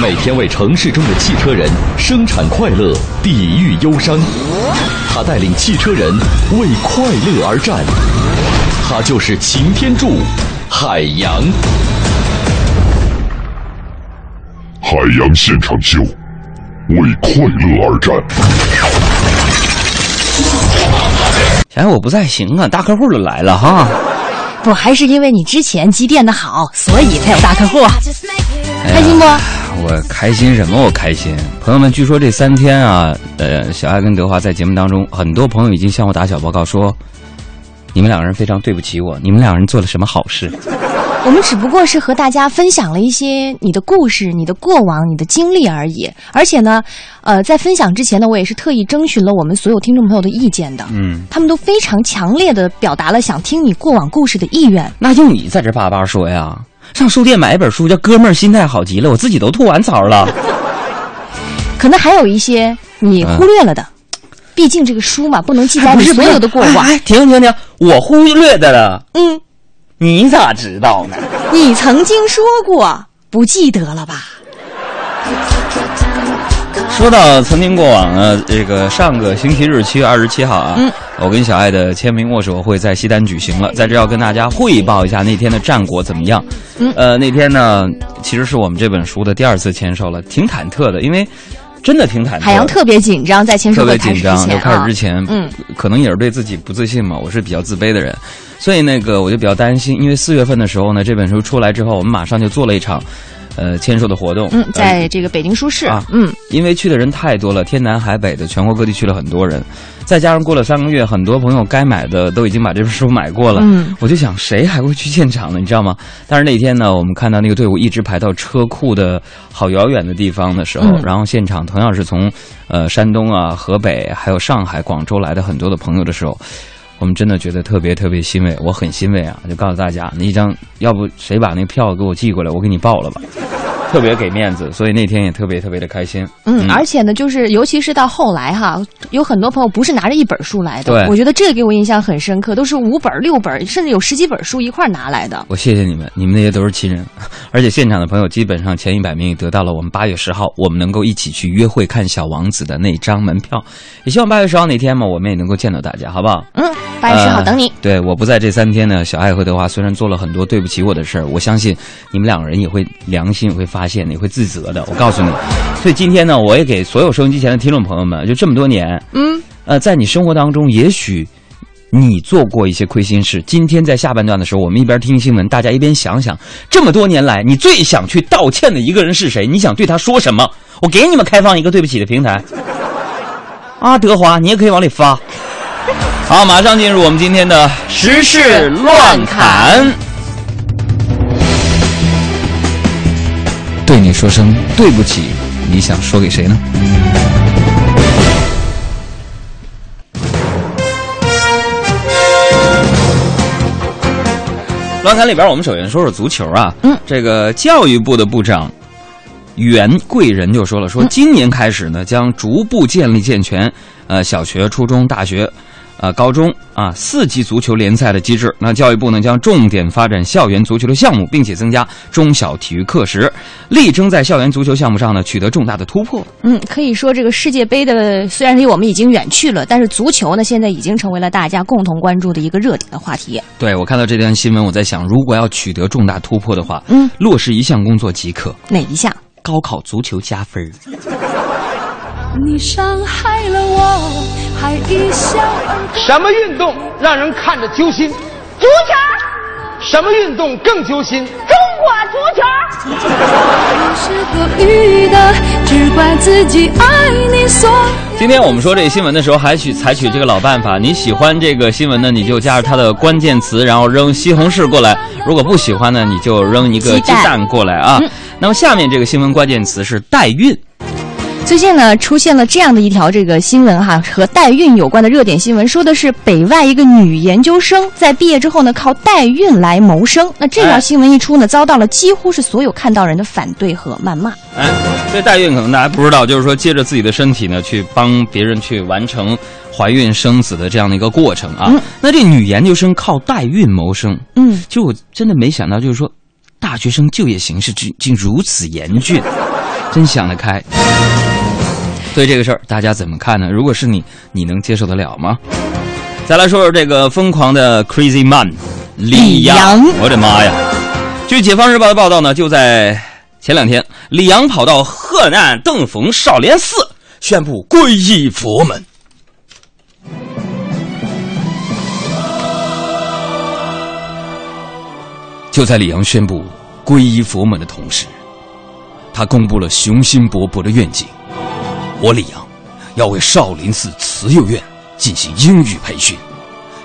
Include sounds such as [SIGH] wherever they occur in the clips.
每天为城市中的汽车人生产快乐，抵御忧伤。他带领汽车人为快乐而战。他就是擎天柱，海洋。海洋现场秀，为快乐而战。哎，我不在行啊，大客户都来了哈。不，还是因为你之前积淀的好，所以才有大客户。开心不？我开心什么？我开心。朋友们，据说这三天啊，呃，小爱跟德华在节目当中，很多朋友已经向我打小报告说，你们两个人非常对不起我，你们两个人做了什么好事？我们只不过是和大家分享了一些你的故事、你的过往、你的经历而已。而且呢，呃，在分享之前呢，我也是特意征询了我们所有听众朋友的意见的。嗯，他们都非常强烈的表达了想听你过往故事的意愿。那就你在这叭叭说呀？上书店买一本书叫《哥们儿心态好极了》，我自己都吐完槽了。可能还有一些你忽略了的，毕竟这个书嘛，不能记载你所有的过往。哎，停停停，我忽略的了。嗯，你咋知道呢？你曾经说过，不记得了吧？说到曾经过往呢，这个上个星期日七月二十七号啊，嗯。我跟小爱的签名握手会在西单举行了，在这要跟大家汇报一下那天的战果怎么样。嗯。呃，那天呢，其实是我们这本书的第二次签售了，挺忐忑的，因为真的挺忐忑。海洋特别紧张，在签售特别会开始之紧张，就开始之，前，嗯，可能也是对自己不自信嘛，我是比较自卑的人，所以那个我就比较担心，因为四月份的时候呢，这本书出来之后，我们马上就做了一场，呃，签售的活动，嗯，呃在这个北京书市啊，嗯，因为去的人太多了，天南海北的，全国各地去了很多人，再加上过了三个月，很多朋友该买的都已经把这本书买过了，嗯我就想谁还会去现场呢？你知道吗？但是那天呢，我们看到那个队伍一直排到车库的好遥远的地方的时候，嗯然后现场同样是从呃山东啊、河北还有上海、广州来的很多的朋友的时候。我们真的觉得特别特别欣慰，我很欣慰啊！就告诉大家，那一张要不谁把那票给我寄过来，我给你报了吧，[LAUGHS] 特别给面子，所以那天也特别特别的开心。嗯，而且呢，就是尤其是到后来哈，有很多朋友不是拿着一本书来的，对我觉得这个给我印象很深刻，都是五本、六本，甚至有十几本书一块拿来的。我谢谢你们，你们那些都是亲人，[LAUGHS] 而且现场的朋友基本上前一百名也得到了我们八月十号我们能够一起去约会看小王子的那张门票，也希望八月十号那天嘛，我们也能够见到大家，好不好？嗯，八月十号呃等你。对我不在这三天呢，小爱和德华虽然做了很多对不起我的事儿，我相信你们两个人也会良心也会发现的，也会自责的。我告诉你，[LAUGHS] 所以今天呢，我也给所有收音机前的听众朋友们，就这么多年，嗯，呃，在你生活当中，也许你做过一些亏心事。今天在下半段的时候，我们一边听新闻，大家一边想想，这么多年来，你最想去道歉的一个人是谁？你想对他说什么？我给你们开放一个对不起的平台。啊，德华，你也可以往里发。好，马上进入我们今天的时事乱侃。对你说声对不起，你想说给谁呢？乱侃里边，我们首先说说足球啊。嗯，这个教育部的部长袁贵仁就说了，说今年开始呢，将逐步建立健全呃小学、初中、大学。呃，高中啊，四级足球联赛的机制。那教育部呢，将重点发展校园足球的项目，并且增加中小体育课时，力争在校园足球项目上呢取得重大的突破。嗯，可以说这个世界杯的虽然离我们已经远去了，但是足球呢，现在已经成为了大家共同关注的一个热点的话题。对我看到这段新闻，我在想，如果要取得重大突破的话，嗯，落实一项工作即可：哪一项？高考足球加分儿。[LAUGHS] 你伤害了我，还一笑而过。什么运动让人看着揪心？足球，什么运动更揪心？中国足球。你是多余的，只怪自己爱你所。今天我们说这个新闻的时候，还取采取这个老办法。你喜欢这个新闻呢，你就加入它的关键词，然后扔西红柿过来；如果不喜欢呢，你就扔一个鸡蛋过来啊。那么下面这个新闻关键词是代孕。最近呢，出现了这样的一条这个新闻哈，和代孕有关的热点新闻，说的是北外一个女研究生在毕业之后呢，靠代孕来谋生。那这条哎新闻一出呢，遭到了几乎是所有看到人的反对和谩骂。哎，这代孕可能大家不知道，就是说借着自己的身体呢，去帮别人去完成怀孕生子的这样的一个过程啊。嗯那这女研究生靠代孕谋生，嗯，就我真的没想到，就是说大学生就业形势竟竟如此严峻，真想得开。对这个事儿，大家怎么看呢？如果是你，你能接受得了吗？再来说说这个疯狂的 Crazy Man 李李阳阳，我的妈呀！据《解放日报》的报道呢，就在前两天，李阳跑到河南登封少林寺，宣布皈依佛门。就在李阳宣布皈依佛门的同时，他公布了雄心勃勃的愿景：我李阳要为少林寺慈幼院进行英语培训，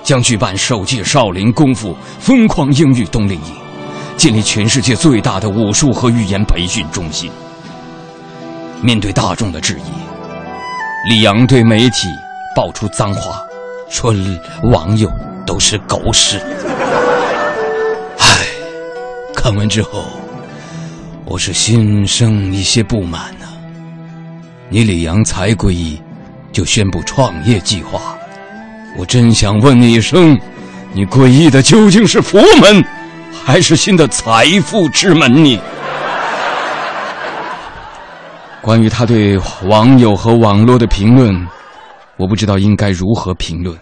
将举办首届少林功夫疯狂英语冬令营，建立全世界最大的武术和语言培训中心。面对大众的质疑，李阳对媒体爆出脏话，说网友都是狗屎。唉，看完之后，我是心生一些不满呐、你李阳才皈依，就宣布创业计划，我真想问你一声，你皈依的究竟是佛门，还是新的财富之门呢？关于他对网友和网络的评论，我不知道应该如何评论，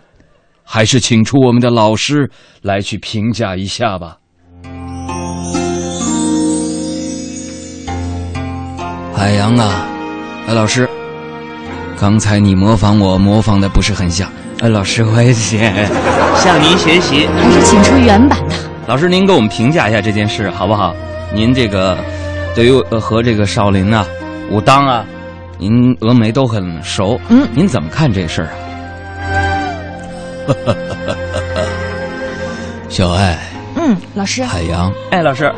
还是请出我们的老师来去评价一下吧。海洋啊，哎，老师，刚才你模仿我，模仿的不是很像。哎，老师，我也向您学习。还是请出原版的。老师，您给我们评价一下这件事好不好？您这个对于呃和这个少林啊、武当啊，您峨眉都很熟，嗯您怎么看这事儿啊？[LAUGHS] 小爱，嗯，老师，海洋，哎，老师，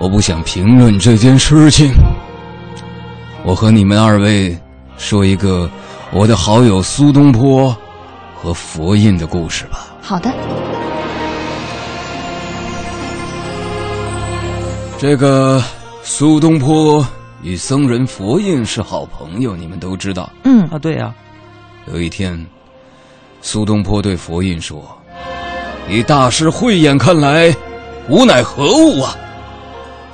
我不想评论这件事情。我和你们二位说一个我的好友苏东坡和佛印的故事吧。好的，这个苏东坡与僧人佛印是好朋友，你们都知道。嗯啊，对呀、有一天，苏东坡对佛印说：“以大师慧眼看来，吾乃何物啊？”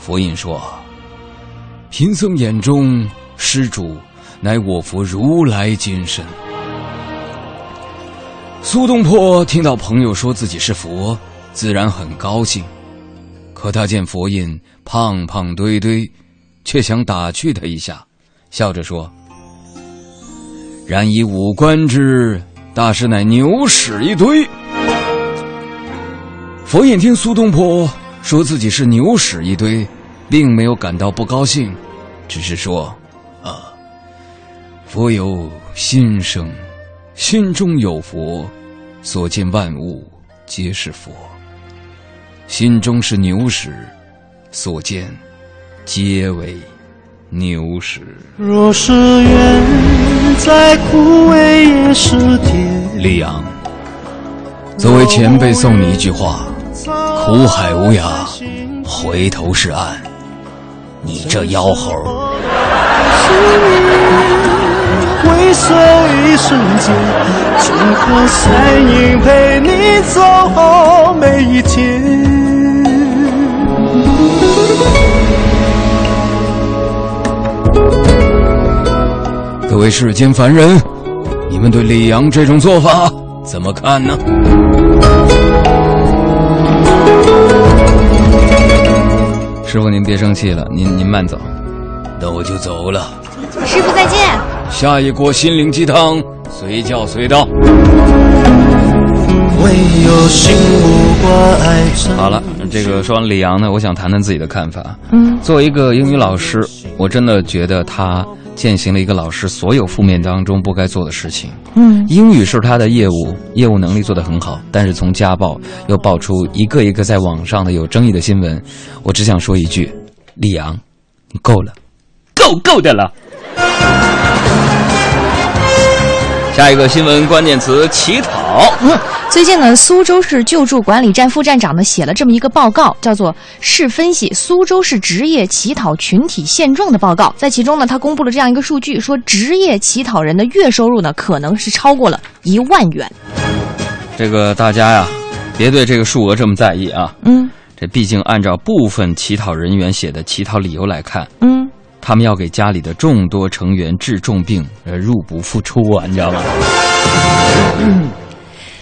佛印说：“贫僧眼中，施主乃我佛如来金身。”苏东坡听到朋友说自己是佛，自然很高兴。可他见佛印胖胖堆堆，却想打趣他一下，笑着说：“然以五官之，大师乃牛屎一堆。”佛印听苏东坡说自己是牛屎一堆，并没有感到不高兴，只是说：“，佛有心生，心中有佛，所见万物皆是佛。心中是牛屎，所见皆为牛屎。”若是缘再枯萎也是甜。李阳，作为前辈送你一句话：苦海无涯，回头是岸。你这妖猴！回首一瞬间，金河散影陪你走好每一天。各位世间凡人，你们对李阳这种做法怎么看呢？师傅，您别生气了，您您慢走。那我就走了。师傅再见。下一锅心灵鸡汤，随叫随到。唯有心无挂碍着。好了，这个说完李阳呢，我想谈谈自己的看法。嗯，作为一个英语老师，我真的觉得他践行了一个老师所有负面当中不该做的事情。嗯，英语是他的业务，业务能力做得很好，但是从家暴又爆出一个一个在网上的有争议的新闻，我只想说一句：李阳，你够了，够够的了。下一个新闻关键词：乞讨。嗯，[LAUGHS] 最近呢，苏州市救助管理站副站长呢写了这么一个报告，叫做《市分析苏州市职业乞讨群体现状的报告》。在其中呢，他公布了这样一个数据，说职业乞讨人的月收入呢可能是超过了一万元。这个大家呀，别对这个数额这么在意啊。嗯这毕竟按照部分乞讨人员写的乞讨理由来看，嗯，他们要给家里的众多成员治重病，呃，入不敷出啊，你知道吗？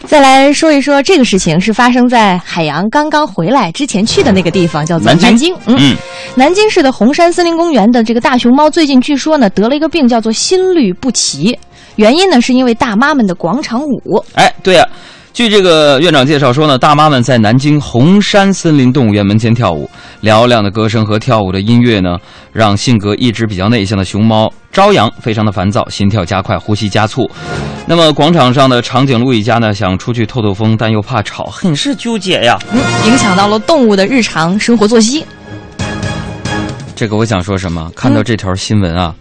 再来说一说这个事情，是发生在海洋刚刚回来之前去的那个地方，叫做南京南京。嗯，嗯，南京市的红山森林公园的这个大熊猫，最近据说呢得了一个病，叫做心律不齐。原因呢是因为大妈们的广场舞。哎，对呀、据这个院长介绍说呢，大妈们在南京红山森林动物园门前跳舞，嘹亮的歌声和跳舞的音乐呢，让性格一直比较内向的熊猫朝阳非常的烦躁，心跳加快，呼吸加速。那么广场上的长颈鹿一家呢，想出去透透风，但又怕吵，很是纠结呀。嗯，影响到了动物的日常生活作息。这个我想说什么？看到这条新闻啊，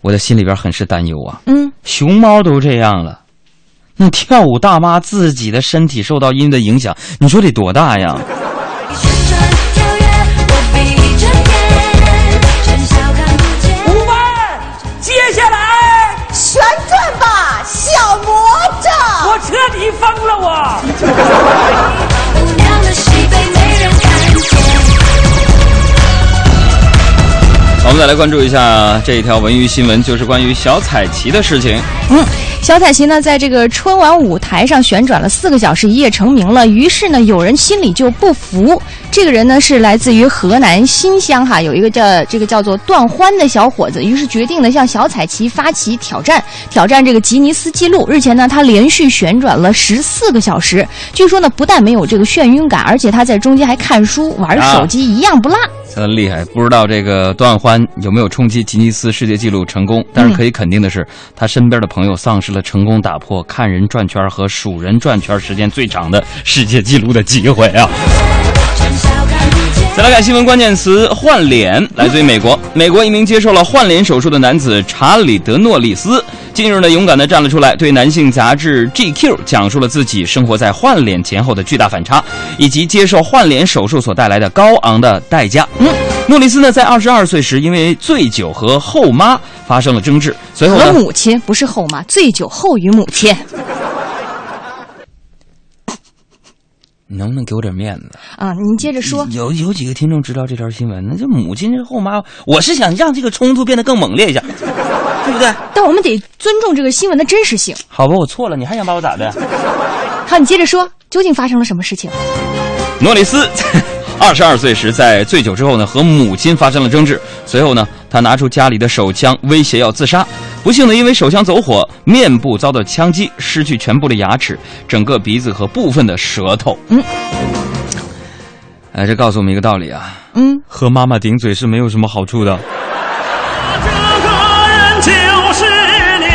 我的心里边很是担忧啊。嗯，熊猫都这样了，那跳舞大妈自己的身体受到音的影响，你说得多大呀？我们再来关注一下这一条文娱新闻，就是关于小彩旗的事情。嗯，小彩旗呢，在这个春晚舞台上旋转了四个小时，一夜成名了。于是呢，有人心里就不服。这个人呢，是来自于河南新乡哈，有一个叫这个叫做段欢的小伙子，于是决定呢向小彩旗发起挑战，挑战这个吉尼斯纪录。日前呢，他连续旋转了十四个小时，据说呢，不但没有这个眩晕感，而且他在中间还看书、玩手机，一样不落。真厉害！不知道这个段欢有没有冲击吉尼斯世界纪录成功？但是可以肯定的是，他身边的朋友丧失了成功打破看人转圈和数人转圈时间最长的世界纪录的机会啊！再来看新闻关键词：换脸。来自于美国，美国一名接受了换脸手术的男子查理德诺里斯，近日呢勇敢地站了出来，对男性杂志 GQ 讲述了自己生活在换脸前后的巨大反差，以及接受换脸手术所带来的高昂的代价。嗯，诺里斯呢在二十二岁时因为醉酒和后妈发生了争执，随后和呢母亲不是后妈，醉酒后于母亲你能不能给我点面子？啊！您接着说。有有几个听众知道这条新闻？那就母亲这后妈，我是想让这个冲突变得更猛烈一下，[LAUGHS] 对不对？但我们得尊重这个新闻的真实性。好吧，我错了，你还想把我咋的？好，你接着说，究竟发生了什么事情？诺里斯 [LAUGHS] 二十二岁时，在醉酒之后呢，和母亲发生了争执。随后呢，他拿出家里的手枪，威胁要自杀。不幸的，因为手枪走火，面部遭到枪击，失去全部的牙齿、整个鼻子和部分的舌头。嗯，哎，这告诉我们一个道理啊，嗯，和妈妈顶嘴是没有什么好处的。这个人就是娘，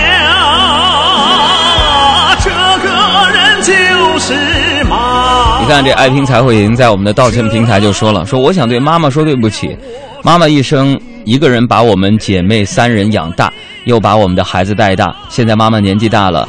这个人就是妈。你看，这爱拼才会赢，在我们的道歉平台就说了，说我想对妈妈说对不起，妈妈一生一个人把我们姐妹三人养大，又把我们的孩子带大，现在妈妈年纪大了，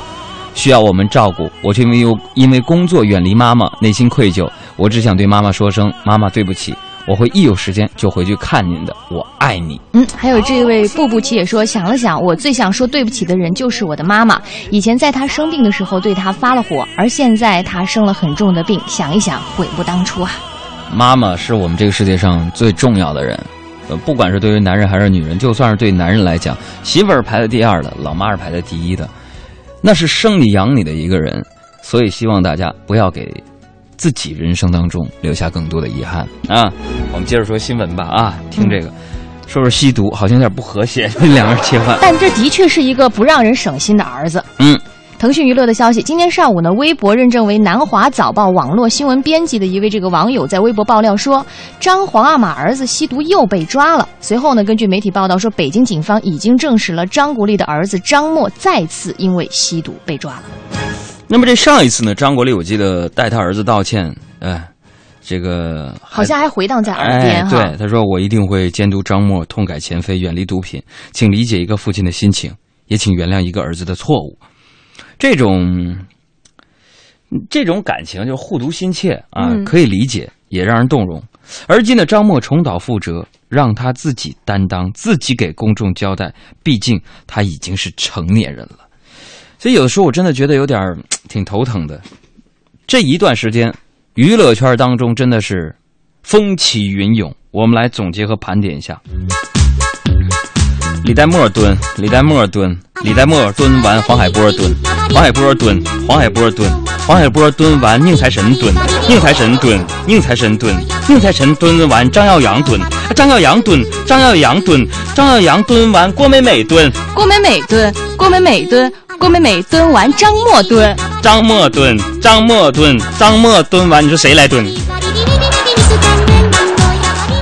需要我们照顾，我却因为因为工作远离妈妈，内心愧疚，我只想对妈妈说声妈妈对不起，我会一有时间就回去看您的，我爱你。嗯，还有这位步步奇也说，想了想，我最想说对不起的人就是我的妈妈。以前在她生病的时候对她发了火，而现在她生了很重的病，想一想，悔不当初啊。妈妈是我们这个世界上最重要的人，呃，不管是对于男人还是女人，就算是对男人来讲，媳妇儿排在第二的，老妈是排在第一的，那是生你养你的一个人，所以希望大家不要给自己人生当中留下更多的遗憾啊。我们接着说新闻吧啊，听这个，说说吸毒，好像有点不和谐，这 [LAUGHS] 两个人切换，但这的确是一个不让人省心的儿子。嗯。腾讯娱乐的消息，今天上午呢，微博认证为南华早报网络新闻编辑的一位这个网友在微博爆料说，张皇阿玛儿子吸毒又被抓了。随后呢，根据媒体报道说，北京警方已经证实了张国立的儿子张默再次因为吸毒被抓了。那么这上一次呢，张国立我记得带他儿子道歉，哎，这个好像还回荡在耳哎边，哈。对，他说我一定会监督张默痛改前非，远离毒品，请理解一个父亲的心情，也请原谅一个儿子的错误。这种这种感情就互读心切啊，嗯可以理解，也让人动容。而今的张默重蹈覆辙，让他自己担当，自己给公众交代。毕竟他已经是成年人了，所以有的时候我真的觉得有点儿挺头疼的。这一段时间，娱乐圈当中真的是风起云涌。我们来总结和盘点一下：李代沫蹲，李代沫蹲，李代沫蹲完，黄海波蹲，黄海波蹲，黄海波蹲，黄海波蹲完，宁财神蹲，宁财神蹲，宁财神蹲，宁财神蹲完，张耀扬蹲，张耀扬蹲，张耀扬蹲，张耀扬蹲完，郭美美蹲，郭美美蹲，郭美美蹲，郭美美蹲完，张默蹲，张默蹲，张默蹲，张默蹲完，你说谁来蹲？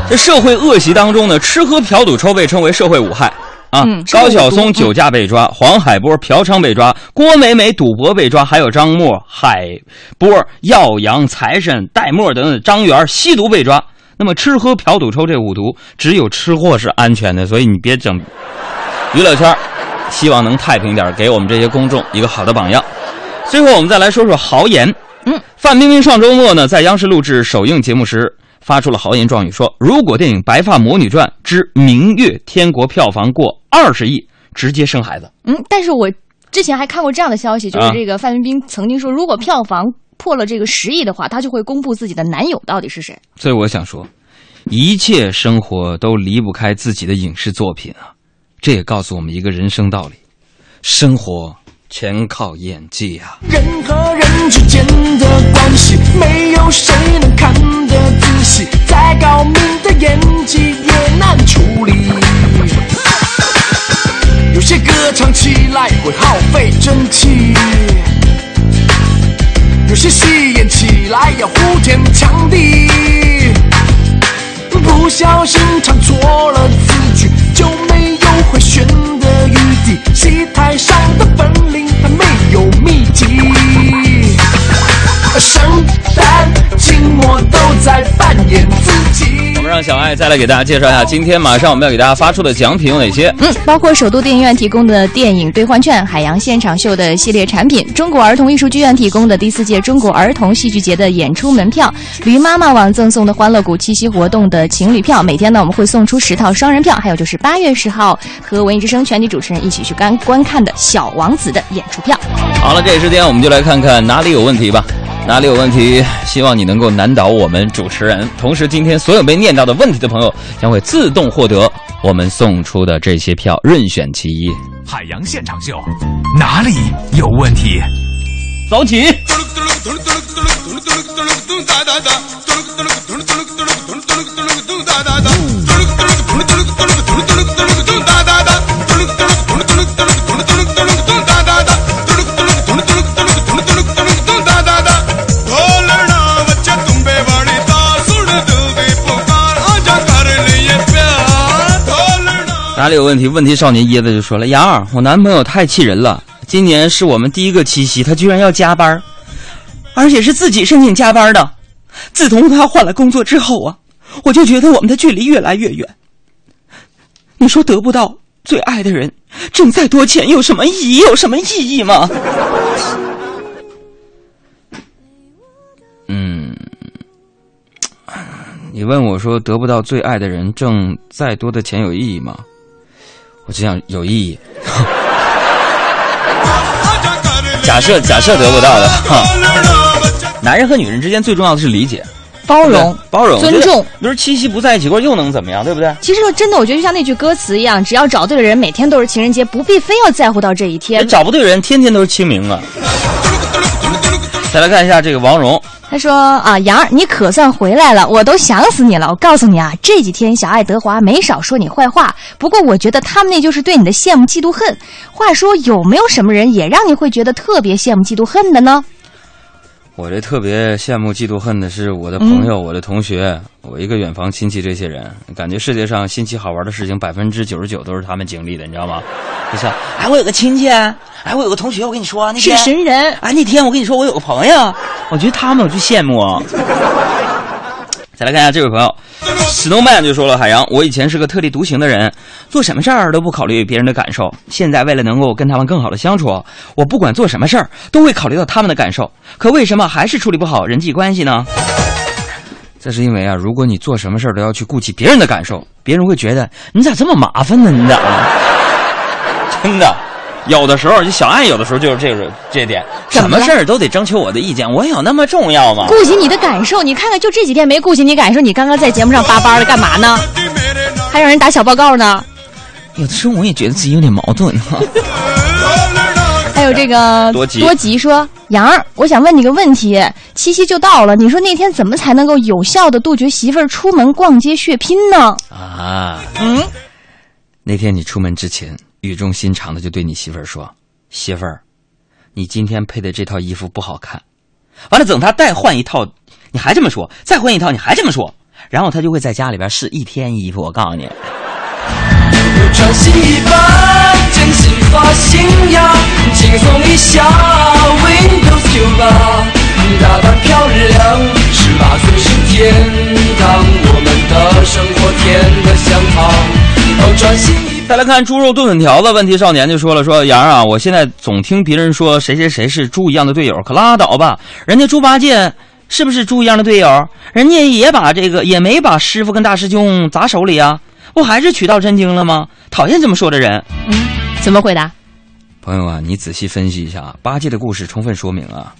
这社会恶习当中呢，吃喝嫖赌抽被称为社会五害啊。嗯高晓松酒驾被抓，黄海波嫖娼被抓，郭美美赌博被抓，还有张默、海波、耀阳、财神、戴墨等等张元吸毒被抓。那么吃喝嫖赌抽这五毒，只有吃货是安全的，所以你别整。娱乐圈，希望能太平点，给我们这些公众一个好的榜样。最后，我们再来说说豪言。嗯，范冰冰上周末呢，在央视录制首映节目时，发出了豪言壮语，说如果电影《白发魔女传之明月天国》票房过二十亿，直接生孩子。嗯，但是我之前还看过这样的消息，就是啊这个范冰冰曾经说，如果票房破了这个十亿的话，她就会公布自己的男友到底是谁。所以我想说，一切生活都离不开自己的影视作品啊。这也告诉我们一个人生道理：生活全靠演技啊。人和人之间的关系，没有谁能看得仔细，再高明的演技也难处理。有些歌唱起来会耗费真气，有些戏演起来要呼天抢地。不小心唱错了字句，就没回旋的余地。戏台上的本领还没有秘籍，圣诞净末都在扮演自己我。们让小爱再来给大家介绍一下，今天马上我们要给大家发出的奖品有哪些？嗯，包括首都电影院提供的电影兑换券、海洋现场秀的系列产品、中国儿童艺术剧院提供的第四届中国儿童戏剧节的演出门票、驴妈妈网赠送的欢乐谷七夕活动的情侣票。每天呢，我们会送出十套双人票，还有就是八月十号和文艺之声全体主持人一起去观观看的《小王子》的演出票。好了，这时间我们就来看看哪里有问题吧。哪里有问题？希望你能够难倒我们主持人。同时，今天所有被念到的问题的朋友将会自动获得我们送出的这些票，任选其一。海洋现场秀，哪里有问题？走起！哪里有问题？问题少年椰子就说了：“杨儿，我男朋友太气人了，今年是我们第一个七夕，他居然要加班，而且是自己申请加班的。自从他换了工作之后啊，我就觉得我们的距离越来越远。你说得不到最爱的人，挣再多钱有什么意义？有什么意义吗？”嗯，你问我说得不到最爱的人，挣再多的钱有意义吗？我只想有意义。[LAUGHS] 假设假设得不到的，哈。男人和女人之间最重要的是理解、包容对对、包容、尊重。你说七夕不在一起过又能怎么样，对不对？其实真的，我觉得就像那句歌词一样，只要找对了人，每天都是情人节，不必非要在乎到这一天。找不对人，天天都是清明啊。再来看一下这个王蓉，他说啊，杨儿，你可算回来了，我都想死你了。我告诉你啊，这几天小爱德华没少说你坏话，不过我觉得他们那就是对你的羡慕嫉妒恨。话说，有没有什么人也让你会觉得特别羡慕嫉妒恨的呢？我这特别羡慕嫉妒恨的是我的朋友、我的同学、我一个远房亲戚这些人，感觉世界上新奇好玩的事情百分之九十九都是他们经历的，你知道吗？就是，哎，我有个亲戚，哎，我有个同学，我跟你说，那是，神人。哎，那天我跟你说，我有个朋友，我觉得他们我就羡慕。再来看一下这位朋友，Snowman 就说了：“海洋，我以前是个特立独行的人，做什么事儿都不考虑别人的感受。现在为了能够跟他们更好的相处，我不管做什么事儿都会考虑到他们的感受。可为什么还是处理不好人际关系呢？这是因为啊，如果你做什么事儿都要去顾及别人的感受，别人会觉得你咋这么麻烦呢？你咋？[LAUGHS] 真的。”有的时候，就小爱有的时候就是这个这点，什么事儿都得征求我的意见，我有那么重要吗？顾及你的感受，你看看，就这几天没顾及你感受，你刚刚在节目上叭叭的干嘛呢？还让人打小报告呢？有的时候我也觉得自己有点矛盾哈。[LAUGHS] 还有这个多吉多吉说：“杨儿，我想问你个问题，七夕就到了，你说那天怎么才能够有效的杜绝媳妇儿出门逛街血拼呢？”啊，嗯，那天你出门之前。语重心长的就对你媳妇儿说：“媳妇儿，你今天配的这套衣服不好看。”完了，等他再换一套，你还这么说；再换一套，你还这么说。然后他就会在家里边试一天衣服。我告诉你，穿新衣吧，真心发新呀，轻松一下，Windows 九八，打扮漂亮，十八岁是天堂，我们的生活甜得像糖。哦，穿新衣。再来看猪肉炖粉条子，问题少年就说了：“说杨啊，我现在总听别人说谁谁谁是猪一样的队友，可拉倒吧！人家猪八戒是不是猪一样的队友？人家也把这个也没把师傅跟大师兄砸手里啊，不还是取到真经了吗？讨厌这么说的人。嗯，怎么回答？朋友啊，你仔细分析一下啊，八戒的故事充分说明啊，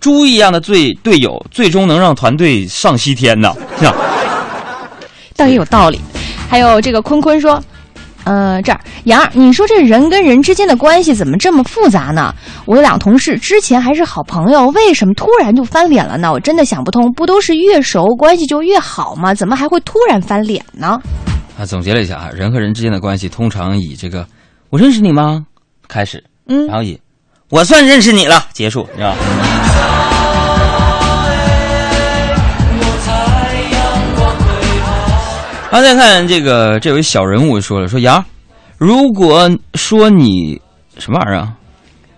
猪一样的队队友最终能让团队上西天呐，是吧？倒也有道理。还有这个坤坤说。”呃，这儿杨儿，你说这人跟人之间的关系怎么这么复杂呢？我有两同事之前还是好朋友，为什么突然就翻脸了呢？我真的想不通，不都是越熟关系就越好吗？怎么还会突然翻脸呢？啊，总结了一下啊，人和人之间的关系通常以这个“我认识你吗”开始，嗯，然后以“我算认识你了”结束，是吧？好，再看这个这位小人物说了，说杨，如果说你什么玩意儿啊？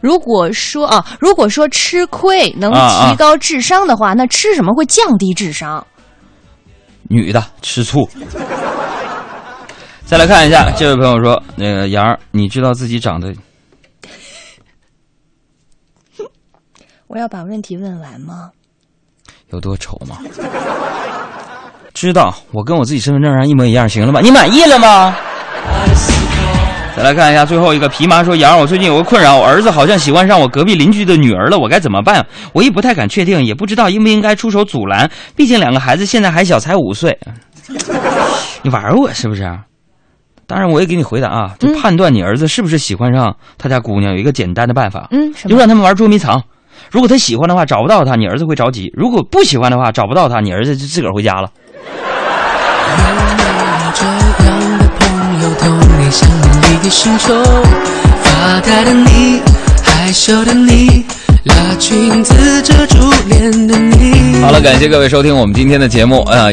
如果说啊，如果说吃亏能提高智商的话，那吃什么会降低智商？女的吃醋。再来看一下，这位朋友说，那个杨，你知道自己长得？[LAUGHS] 我要把问题问完吗？有多丑吗？知道，我跟我自己身份证上一模一样，行了吧？你满意了吗？再来看一下最后一个皮麻说：“杨，我最近有个困扰，我儿子好像喜欢上我隔壁邻居的女儿了，我该怎么办？我也不太敢确定，也不知道应不应该出手阻拦。毕竟两个孩子现在还小，才五岁。你玩我是不是？当然，我也给你回答啊，就判断你儿子是不是喜欢上他家姑娘，有一个简单的办法，嗯，就让他们玩捉迷藏。如果他喜欢的话，找不到他，你儿子会着急；如果不喜欢的话，找不到他，你儿子就自个儿回家了。”好了，感谢各位收听我们今天的节目啊。